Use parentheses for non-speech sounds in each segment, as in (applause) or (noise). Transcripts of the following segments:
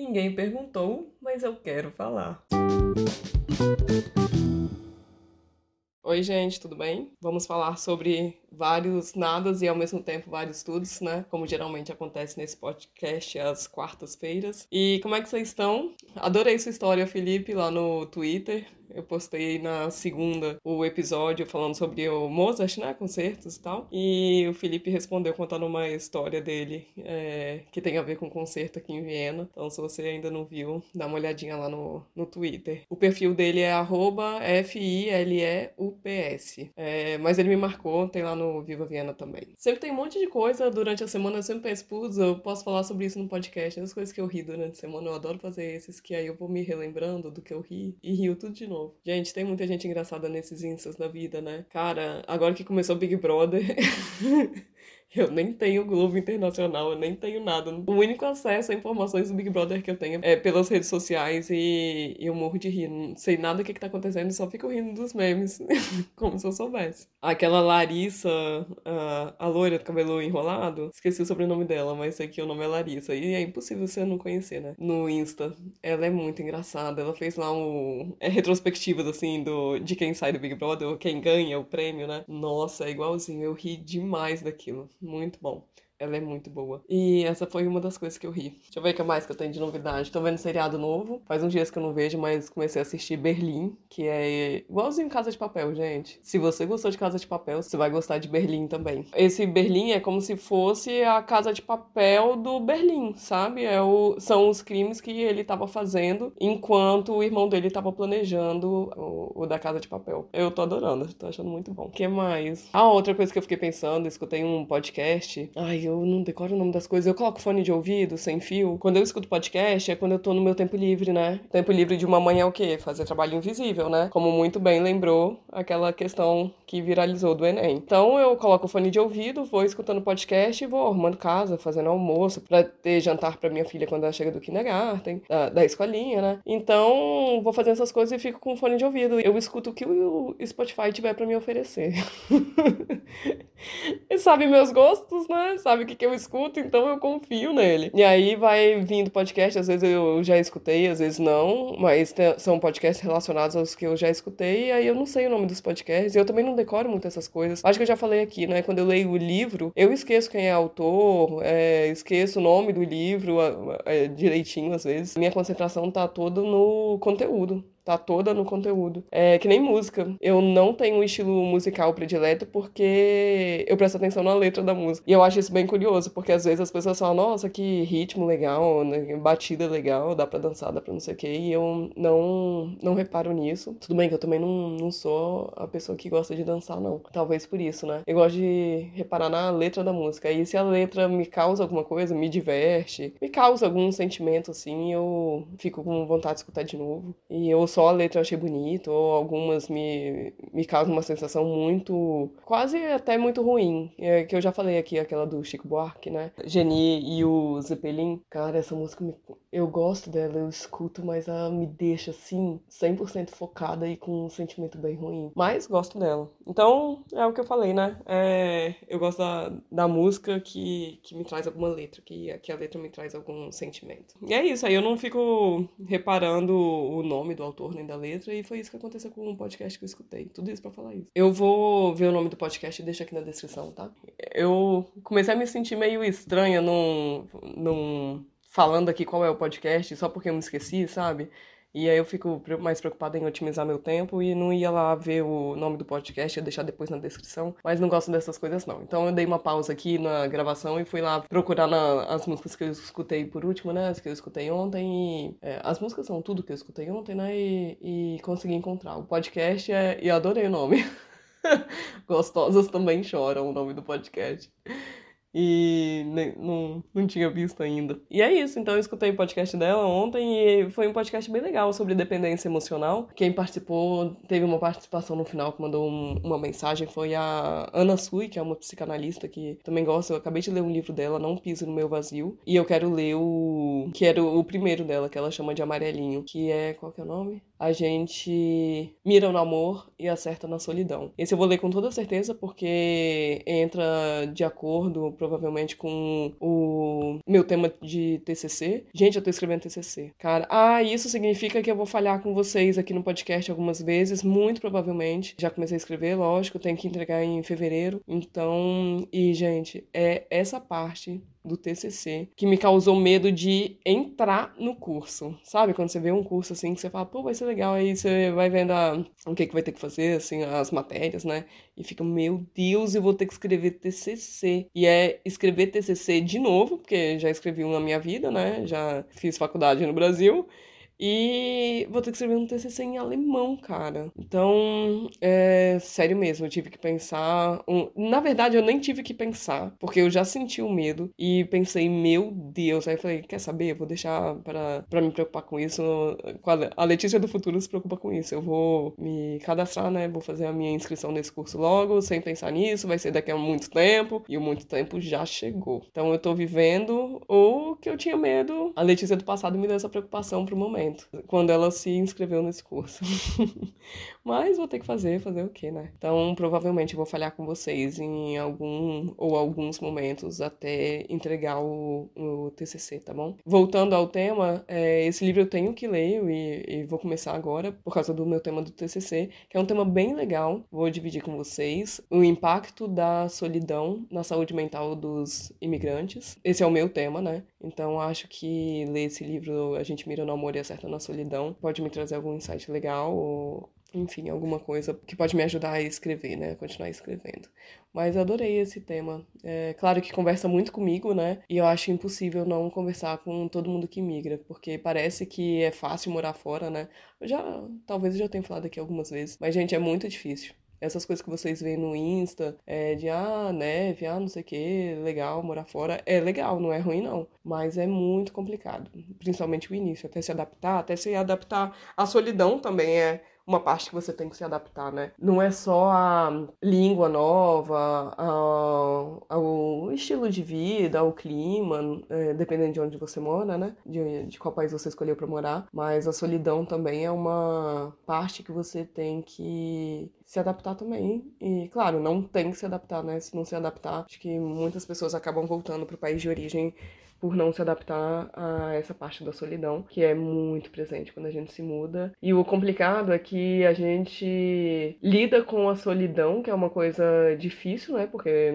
Ninguém perguntou, mas eu quero falar. Oi, gente, tudo bem? Vamos falar sobre vários nadas e ao mesmo tempo vários tudos, né? Como geralmente acontece nesse podcast às quartas-feiras. E como é que vocês estão? Adorei sua história, Felipe, lá no Twitter. Eu postei na segunda o episódio falando sobre o Mozart, né? Concertos e tal. E o Felipe respondeu contando uma história dele é, que tem a ver com um concerto aqui em Viena. Então, se você ainda não viu, dá uma olhadinha lá no, no Twitter. O perfil dele é F-I-L-E-U-P-S. É, mas ele me marcou, tem lá no Viva Viena também. Sempre tem um monte de coisa durante a semana. Eu sempre penso, putz, eu posso falar sobre isso no podcast. As coisas que eu ri durante a semana. Eu adoro fazer esses que aí eu vou me relembrando do que eu ri e rio tudo de novo. Gente, tem muita gente engraçada nesses instas da vida, né? Cara, agora que começou o Big Brother. (laughs) Eu nem tenho Globo Internacional, eu nem tenho nada. O único acesso a informações do Big Brother que eu tenho é pelas redes sociais e eu morro de rir. Não sei nada o que, que tá acontecendo, só fico rindo dos memes, (laughs) como se eu soubesse. Aquela Larissa, a, a loira do cabelo enrolado, esqueci o sobrenome dela, mas sei que o nome é Larissa. E é impossível você não conhecer, né? No Insta. Ela é muito engraçada. Ela fez lá um. É retrospectivas, assim, do, de quem sai do Big Brother, quem ganha o prêmio, né? Nossa, é igualzinho. Eu ri demais daquilo. Muito bom. Ela é muito boa. E essa foi uma das coisas que eu ri. Deixa eu ver o que mais que eu tenho de novidade. Tô vendo seriado novo. Faz uns dias que eu não vejo, mas comecei a assistir Berlim, que é igualzinho Casa de Papel, gente. Se você gostou de Casa de Papel, você vai gostar de Berlim também. Esse Berlim é como se fosse a Casa de Papel do Berlim, sabe? É o... São os crimes que ele tava fazendo enquanto o irmão dele tava planejando o, o da Casa de Papel. Eu tô adorando, tô achando muito bom. O que mais? Ah, outra coisa que eu fiquei pensando, escutei um podcast. Ai, eu não decoro o nome das coisas. Eu coloco fone de ouvido, sem fio. Quando eu escuto podcast, é quando eu tô no meu tempo livre, né? Tempo livre de uma manhã é o quê? Fazer trabalho invisível, né? Como muito bem lembrou aquela questão que viralizou do Enem. Então eu coloco o fone de ouvido, vou escutando podcast e vou arrumando casa, fazendo almoço, pra ter jantar pra minha filha quando ela chega do kindergarten, da, da escolinha, né? Então vou fazendo essas coisas e fico com fone de ouvido. Eu escuto o que o Spotify tiver pra me oferecer. (laughs) sabe meus gostos, né? Sabe sabe o que, que eu escuto, então eu confio nele. E aí vai vindo podcast, às vezes eu já escutei, às vezes não, mas são podcasts relacionados aos que eu já escutei, e aí eu não sei o nome dos podcasts, e eu também não decoro muito essas coisas. Acho que eu já falei aqui, né? Quando eu leio o livro, eu esqueço quem é autor, é, esqueço o nome do livro é, direitinho, às vezes. Minha concentração tá toda no conteúdo tá toda no conteúdo. É que nem música. Eu não tenho um estilo musical predileto porque eu presto atenção na letra da música. E eu acho isso bem curioso, porque às vezes as pessoas falam, nossa, que ritmo legal, né? batida legal, dá pra dançar, dá pra não sei o quê. E eu não, não reparo nisso. Tudo bem que eu também não, não sou a pessoa que gosta de dançar, não. Talvez por isso, né? Eu gosto de reparar na letra da música. E se a letra me causa alguma coisa, me diverte, me causa algum sentimento, assim, eu fico com vontade de escutar de novo. E eu só a letra eu achei bonito, ou algumas me, me causam uma sensação muito, quase até muito ruim. É, que eu já falei aqui, aquela do Chico Buarque, né? Geni e o Zeppelin. Cara, essa música, me, eu gosto dela, eu escuto, mas ela me deixa, assim, 100% focada e com um sentimento bem ruim. Mas gosto dela. Então, é o que eu falei, né? É, eu gosto da, da música que, que me traz alguma letra, que, que a letra me traz algum sentimento. E é isso, aí eu não fico reparando o nome do autor nem da letra, e foi isso que aconteceu com o um podcast que eu escutei. Tudo isso para falar isso. Eu vou ver o nome do podcast e deixar aqui na descrição, tá? Eu comecei a me sentir meio estranha num, num falando aqui qual é o podcast, só porque eu me esqueci, sabe? E aí eu fico mais preocupada em otimizar meu tempo e não ia lá ver o nome do podcast, ia deixar depois na descrição. Mas não gosto dessas coisas não. Então eu dei uma pausa aqui na gravação e fui lá procurar na, as músicas que eu escutei por último, né? As que eu escutei ontem. E, é, as músicas são tudo que eu escutei ontem, né? E, e consegui encontrar. O podcast é. E adorei o nome. (laughs) Gostosas também choram o nome do podcast e não, não tinha visto ainda. E é isso, então eu escutei o podcast dela ontem e foi um podcast bem legal sobre dependência emocional. Quem participou, teve uma participação no final que mandou um, uma mensagem, foi a Ana Sui, que é uma psicanalista que também gosta. Eu acabei de ler um livro dela, Não Pise no Meu Vazio, e eu quero ler o. que era o primeiro dela, que ela chama de Amarelinho, que é. qual que é o nome? a gente mira no amor e acerta na solidão. Esse eu vou ler com toda certeza porque entra de acordo provavelmente com o meu tema de TCC. Gente, eu tô escrevendo TCC. Cara, ah, isso significa que eu vou falhar com vocês aqui no podcast algumas vezes, muito provavelmente. Já comecei a escrever, lógico, tenho que entregar em fevereiro. Então, e gente, é essa parte do TCC que me causou medo de entrar no curso. Sabe? Quando você vê um curso assim que você fala, pô, vai ser legal, aí você vai vendo a, o que, que vai ter que fazer, assim, as matérias, né? E fica, meu Deus, eu vou ter que escrever TCC. E é escrever TCC de novo, porque já escrevi um na minha vida, né? Já fiz faculdade no Brasil. E vou ter que escrever um TCC em alemão, cara. Então, é sério mesmo, eu tive que pensar. Um... Na verdade, eu nem tive que pensar, porque eu já senti o medo e pensei, meu Deus. Aí eu falei, quer saber? Eu vou deixar para pra me preocupar com isso. A Letícia do futuro se preocupa com isso. Eu vou me cadastrar, né? Vou fazer a minha inscrição nesse curso logo, sem pensar nisso. Vai ser daqui a muito tempo. E o muito tempo já chegou. Então, eu tô vivendo o que eu tinha medo. A Letícia do passado me deu essa preocupação pro momento momento, quando ela se inscreveu nesse curso. (laughs) Mas vou ter que fazer, fazer o quê, né? Então, provavelmente eu vou falhar com vocês em algum ou alguns momentos até entregar o, o TCC, tá bom? Voltando ao tema, é, esse livro eu tenho que ler e, e vou começar agora por causa do meu tema do TCC, que é um tema bem legal. Vou dividir com vocês o impacto da solidão na saúde mental dos imigrantes. Esse é o meu tema, né? Então, acho que ler esse livro, A gente mira no amor e acerta na solidão, pode me trazer algum insight legal ou enfim, alguma coisa que pode me ajudar a escrever, né? Continuar escrevendo. Mas eu adorei esse tema. É claro que conversa muito comigo, né? E eu acho impossível não conversar com todo mundo que migra, porque parece que é fácil morar fora, né? Eu já, talvez eu já tenha falado aqui algumas vezes, mas gente, é muito difícil. Essas coisas que vocês veem no Insta, é, de ah, neve, ah, não sei o que, legal morar fora, é legal, não é ruim não. Mas é muito complicado, principalmente o início, até se adaptar, até se adaptar. A solidão também é uma parte que você tem que se adaptar, né? Não é só a língua nova, o estilo de vida, o clima, é, dependendo de onde você mora, né? De, de qual país você escolheu para morar, mas a solidão também é uma parte que você tem que se adaptar também. E, claro, não tem que se adaptar, né? Se não se adaptar, acho que muitas pessoas acabam voltando para o país de origem por não se adaptar a essa parte da solidão, que é muito presente quando a gente se muda. E o complicado é que a gente lida com a solidão, que é uma coisa difícil, né? Porque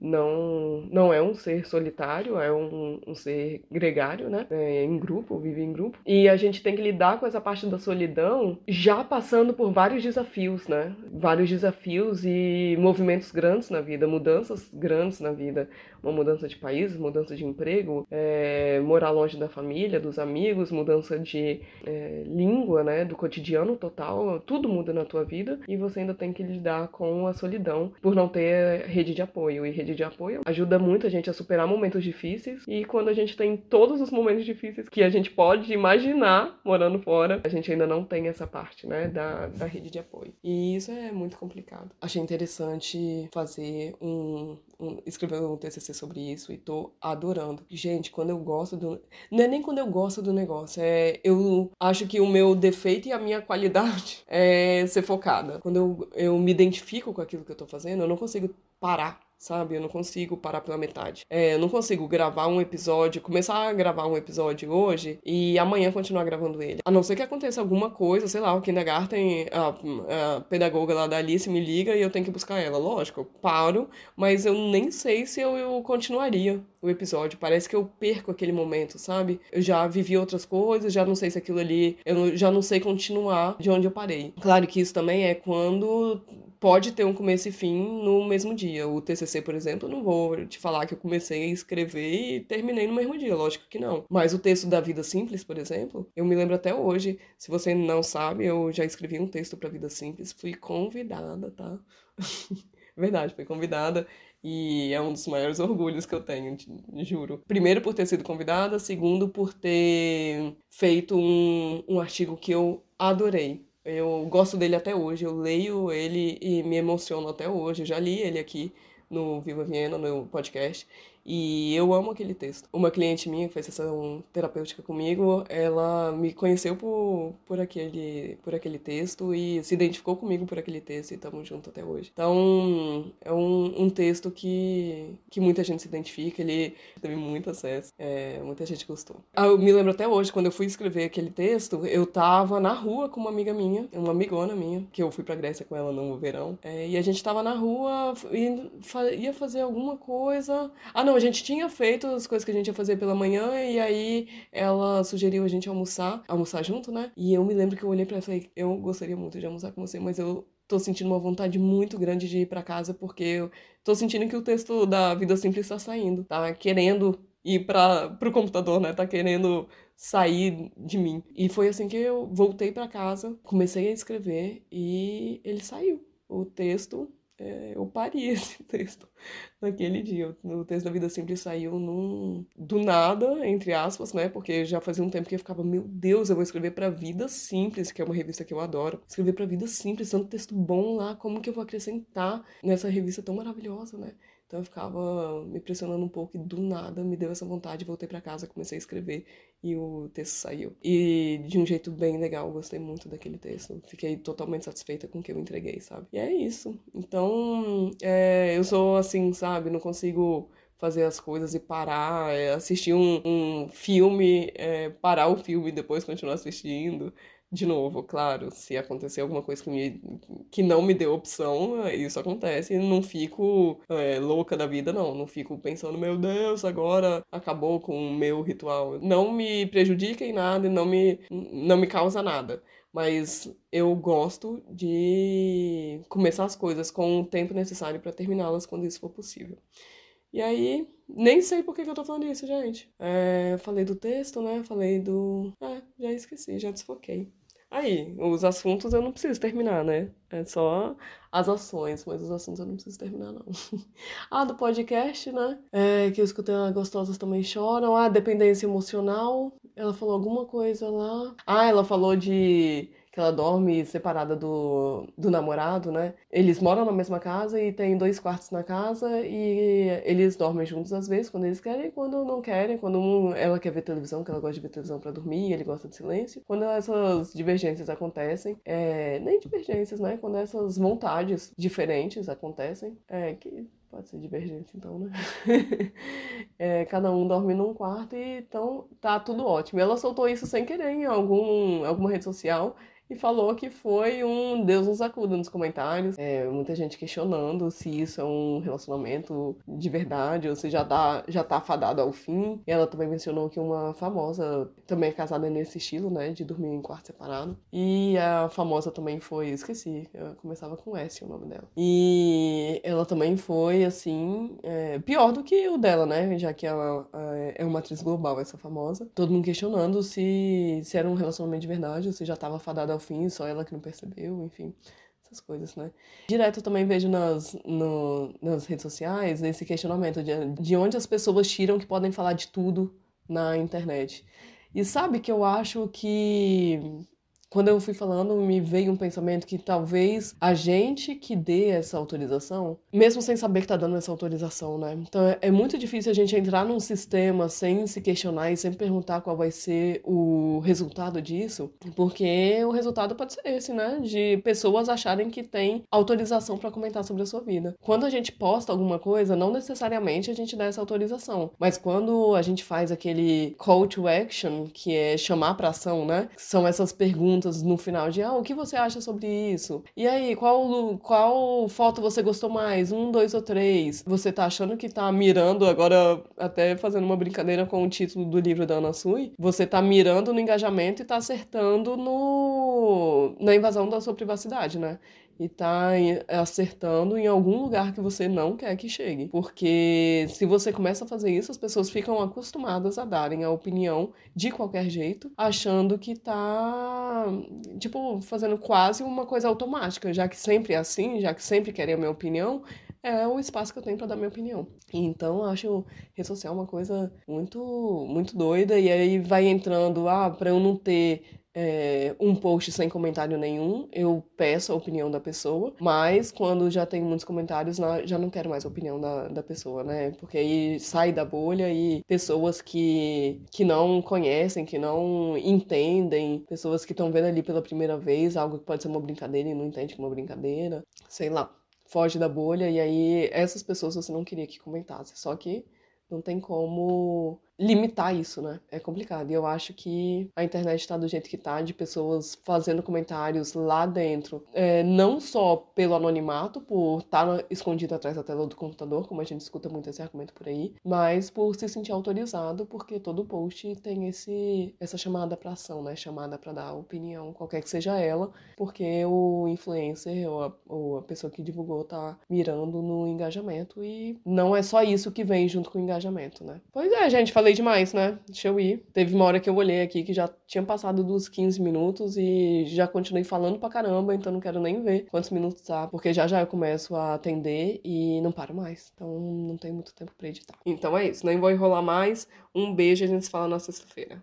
não, não é um ser solitário, é um, um ser gregário, né? É em grupo, vive em grupo. E a gente tem que lidar com essa parte da solidão já passando por vários desafios, né? Vários desafios e movimentos grandes na vida, mudanças grandes na vida. Uma mudança de país, mudança de emprego, é, morar longe da família, dos amigos, mudança de é, língua, né, do cotidiano total, tudo muda na tua vida e você ainda tem que lidar com a solidão por não ter rede de apoio. E rede de apoio ajuda muito a gente a superar momentos difíceis e quando a gente tem todos os momentos difíceis que a gente pode imaginar morando fora, a gente ainda não tem essa parte, né, da, da rede de apoio. E isso é muito complicado. Achei interessante fazer um, um escrever um TCC sobre isso e tô adorando. Gente, quando eu gosto do. Não é nem quando eu gosto do negócio, é. Eu acho que o meu defeito e a minha qualidade (laughs) é ser focada. Quando eu, eu me identifico com aquilo que eu tô fazendo, eu não consigo parar sabe? Eu não consigo parar pela metade. É, eu não consigo gravar um episódio, começar a gravar um episódio hoje e amanhã continuar gravando ele. A não ser que aconteça alguma coisa, sei lá, o kindergarten, a, a pedagoga lá da Alice me liga e eu tenho que buscar ela. Lógico, eu paro, mas eu nem sei se eu, eu continuaria o episódio. Parece que eu perco aquele momento, sabe? Eu já vivi outras coisas, já não sei se aquilo ali, eu já não sei continuar de onde eu parei. Claro que isso também é quando pode ter um começo e fim no mesmo dia. O TCC, por exemplo, não vou te falar que eu comecei a escrever e terminei no mesmo dia, lógico que não. Mas o texto da Vida Simples, por exemplo, eu me lembro até hoje. Se você não sabe, eu já escrevi um texto para Vida Simples, fui convidada, tá? (laughs) Verdade, fui convidada e é um dos maiores orgulhos que eu tenho, juro. Primeiro por ter sido convidada, segundo por ter feito um, um artigo que eu adorei eu gosto dele até hoje, eu leio ele e me emociono até hoje. Eu já li ele aqui no Viva Viena, no podcast. E eu amo aquele texto. Uma cliente minha que fez sessão terapêutica comigo, ela me conheceu por, por, aquele, por aquele texto e se identificou comigo por aquele texto e estamos juntos até hoje. Então, é um, um texto que, que muita gente se identifica, ele teve muito acesso, é, muita gente gostou. Ah, eu me lembro até hoje, quando eu fui escrever aquele texto, eu tava na rua com uma amiga minha, uma amigona minha, que eu fui pra Grécia com ela no verão, é, e a gente tava na rua e ia fazer alguma coisa. Ah, não, a gente tinha feito as coisas que a gente ia fazer pela manhã, e aí ela sugeriu a gente almoçar, almoçar junto, né? E eu me lembro que eu olhei pra ela e falei, eu gostaria muito de almoçar com você, mas eu tô sentindo uma vontade muito grande de ir para casa porque eu tô sentindo que o texto da Vida Simples está saindo, tá querendo ir para pro computador, né? Tá querendo sair de mim. E foi assim que eu voltei para casa, comecei a escrever e ele saiu. O texto é, eu pari (laughs) esse texto naquele dia. O texto da Vida Simples saiu num, do nada, entre aspas, né? Porque já fazia um tempo que eu ficava, meu Deus, eu vou escrever pra Vida Simples, que é uma revista que eu adoro. Escrever pra Vida Simples, tanto texto bom lá, como que eu vou acrescentar nessa revista tão maravilhosa, né? Então eu ficava me pressionando um pouco e do nada me deu essa vontade, voltei para casa, comecei a escrever e o texto saiu. E de um jeito bem legal, gostei muito daquele texto. Fiquei totalmente satisfeita com o que eu entreguei, sabe? E é isso. Então, é, eu sou assim, sabe? Não consigo fazer as coisas e parar, é, assistir um, um filme, é, parar o filme e depois continuar assistindo de novo, claro, se acontecer alguma coisa que, me, que não me deu opção, isso acontece. Não fico é, louca da vida, não. Não fico pensando, meu Deus, agora acabou com o meu ritual. Não me prejudica em nada e não me, não me causa nada. Mas eu gosto de começar as coisas com o tempo necessário para terminá-las quando isso for possível. E aí, nem sei por que, que eu tô falando isso, gente. É, falei do texto, né? Falei do. É, já esqueci, já desfoquei. Aí, os assuntos eu não preciso terminar, né? É só as ações, mas os assuntos eu não preciso terminar, não. (laughs) ah, do podcast, né? É, que eu escutei a Gostosas Também Choram. Ah, dependência emocional. Ela falou alguma coisa lá. Ah, ela falou de que ela dorme separada do, do namorado, né? Eles moram na mesma casa e tem dois quartos na casa e eles dormem juntos às vezes, quando eles querem e quando não querem. Quando um, ela quer ver televisão, que ela gosta de ver televisão para dormir, ele gosta de silêncio. Quando essas divergências acontecem, é, nem divergências, né? Quando essas vontades diferentes acontecem, é que Pode ser divergência, então, né? (laughs) é, cada um dorme num quarto e então tá tudo ótimo. Ela soltou isso sem querer em algum, alguma rede social e falou que foi um Deus nos acuda nos comentários. É, muita gente questionando se isso é um relacionamento de verdade ou se já tá, já tá fadado ao fim. Ela também mencionou que uma famosa também é casada nesse estilo, né, de dormir em quarto separado. E a famosa também foi, esqueci, começava com S o nome dela. E ela também foi, assim, é, pior do que o dela, né, já que ela é, é uma atriz global, essa famosa. Todo mundo questionando se, se era um relacionamento de verdade ou se já tava fadado ao ao fim, só ela que não percebeu, enfim, essas coisas, né? Direto eu também vejo nas, no, nas redes sociais esse questionamento de, de onde as pessoas tiram que podem falar de tudo na internet. E sabe que eu acho que quando eu fui falando, me veio um pensamento que talvez a gente que dê essa autorização, mesmo sem saber que tá dando essa autorização, né? Então é, é muito difícil a gente entrar num sistema sem se questionar e sem perguntar qual vai ser o resultado disso, porque o resultado pode ser esse, né? De pessoas acharem que tem autorização para comentar sobre a sua vida. Quando a gente posta alguma coisa, não necessariamente a gente dá essa autorização, mas quando a gente faz aquele call to action, que é chamar para ação, né? São essas perguntas perguntas no final de ah, o que você acha sobre isso? E aí, qual, qual foto você gostou mais? Um, dois ou três? Você tá achando que tá mirando, agora até fazendo uma brincadeira com o título do livro da Ana Sui, você tá mirando no engajamento e tá acertando no na invasão da sua privacidade, né? E tá acertando em algum lugar que você não quer que chegue. Porque se você começa a fazer isso, as pessoas ficam acostumadas a darem a opinião de qualquer jeito, achando que tá, tipo, fazendo quase uma coisa automática, já que sempre é assim, já que sempre querem a minha opinião, é o espaço que eu tenho para dar minha opinião. Então, acho rede social uma coisa muito, muito doida, e aí vai entrando, ah, para eu não ter é, um post sem comentário nenhum, eu peço a opinião da pessoa, mas quando já tem muitos comentários, já não quero mais a opinião da, da pessoa, né? Porque aí sai da bolha e pessoas que, que não conhecem, que não entendem, pessoas que estão vendo ali pela primeira vez algo que pode ser uma brincadeira e não entende que é uma brincadeira, sei lá, foge da bolha e aí essas pessoas você não queria que comentasse, só que não tem como limitar isso, né? É complicado. E eu acho que a internet está do jeito que tá, de pessoas fazendo comentários lá dentro, é, não só pelo anonimato, por estar tá escondido atrás da tela do computador, como a gente escuta muito esse argumento por aí, mas por se sentir autorizado, porque todo post tem esse essa chamada para ação, né? Chamada para dar opinião, qualquer que seja ela, porque o influencer ou a, ou a pessoa que divulgou tá mirando no engajamento e não é só isso que vem junto com o engajamento, né? Pois é, gente, falei falei demais, né? Deixa eu ir. Teve uma hora que eu olhei aqui que já tinha passado dos 15 minutos e já continuei falando pra caramba, então não quero nem ver quantos minutos tá, porque já já eu começo a atender e não paro mais. Então não tem muito tempo pra editar. Então é isso, nem vou enrolar mais. Um beijo e a gente se fala na sexta-feira.